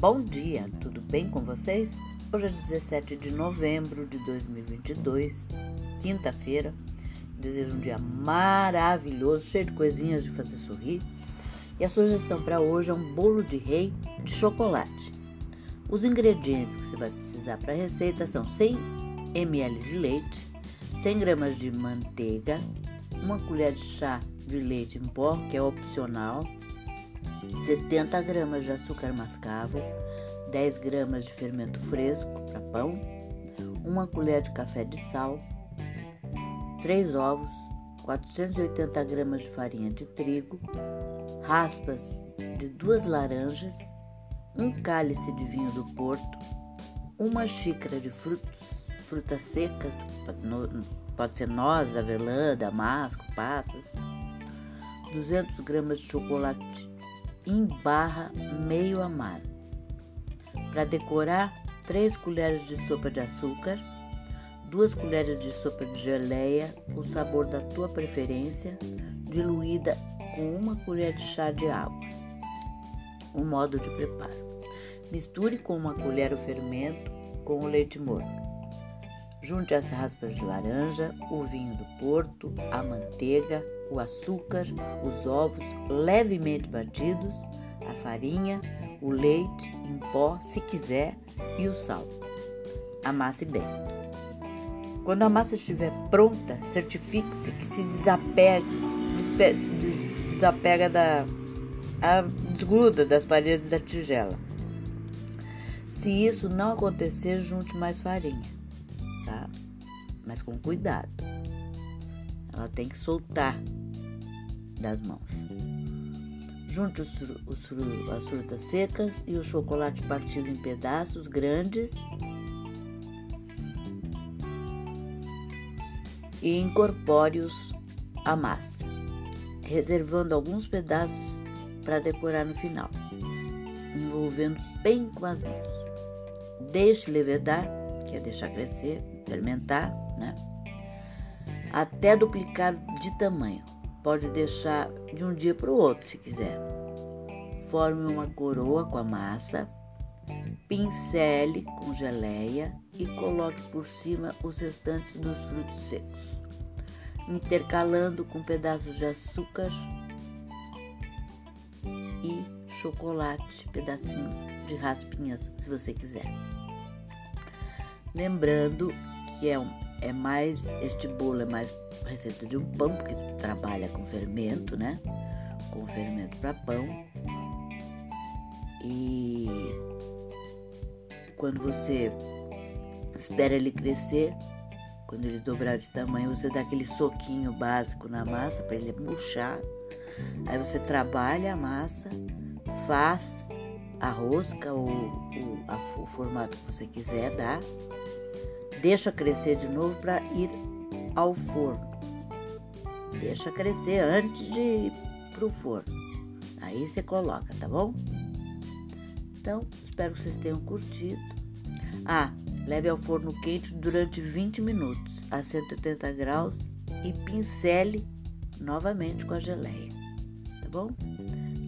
Bom dia, tudo bem com vocês? Hoje é 17 de novembro de 2022, quinta-feira. Desejo um dia maravilhoso, cheio de coisinhas de fazer sorrir. E a sugestão para hoje é um bolo de rei de chocolate. Os ingredientes que você vai precisar para a receita são 100 ml de leite, 100 gramas de manteiga, uma colher de chá de leite em pó, que é opcional, 70 gramas de açúcar mascavo, 10 gramas de fermento fresco para pão, uma colher de café de sal, 3 ovos, 480 gramas de farinha de trigo, raspas de duas laranjas, um cálice de vinho do Porto, uma xícara de frutos, frutas secas, pode ser noz, avelã, damasco, passas, 200 gramas de chocolate em barra meio amargo. Para decorar, 3 colheres de sopa de açúcar, 2 colheres de sopa de geleia, o sabor da tua preferência, diluída com uma colher de chá de água. O modo de preparo: misture com uma colher o fermento com o leite morno. Junte as raspas de laranja, o vinho do Porto, a manteiga, o açúcar, os ovos levemente batidos, a farinha, o leite em pó, se quiser, e o sal. Amasse bem. Quando a massa estiver pronta, certifique-se que se desapega, desapega da a, desgruda das paredes da tigela. Se isso não acontecer, junte mais farinha, tá? Mas com cuidado. Ela tem que soltar das mãos. Junte os, os, as frutas secas e o chocolate partido em pedaços grandes e incorpore-os à massa, reservando alguns pedaços para decorar no final, envolvendo bem com as mãos. Deixe levedar, que é deixar crescer, fermentar, né? Até duplicar de tamanho Pode deixar de um dia para o outro se quiser. Forme uma coroa com a massa, pincele com geleia e coloque por cima os restantes dos frutos secos, intercalando com pedaços de açúcar e chocolate, pedacinhos de raspinhas, se você quiser. Lembrando que é é mais, este bolo é mais receita de um pão, porque trabalha com fermento, né? Com fermento para pão. E quando você espera ele crescer, quando ele dobrar de tamanho, você dá aquele soquinho básico na massa para ele murchar. Aí você trabalha a massa, faz a rosca ou, a, o formato que você quiser dar Deixa crescer de novo para ir ao forno. Deixa crescer antes de ir para o forno. Aí você coloca, tá bom? Então, espero que vocês tenham curtido. Ah, leve ao forno quente durante 20 minutos a 180 graus e pincele novamente com a geleia, tá bom?